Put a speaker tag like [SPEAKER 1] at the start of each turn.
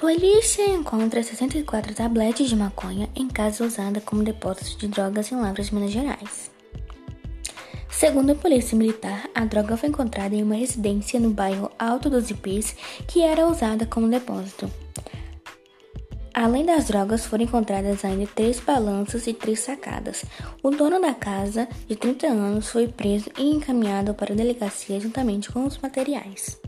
[SPEAKER 1] Polícia encontra 64 tabletes de maconha em casa usada como depósito de drogas em Lavras, Minas Gerais. Segundo a Polícia Militar, a droga foi encontrada em uma residência no bairro Alto dos Ipis, que era usada como depósito. Além das drogas, foram encontradas ainda três balanças e três sacadas. O dono da casa, de 30 anos, foi preso e encaminhado para a delegacia juntamente com os materiais.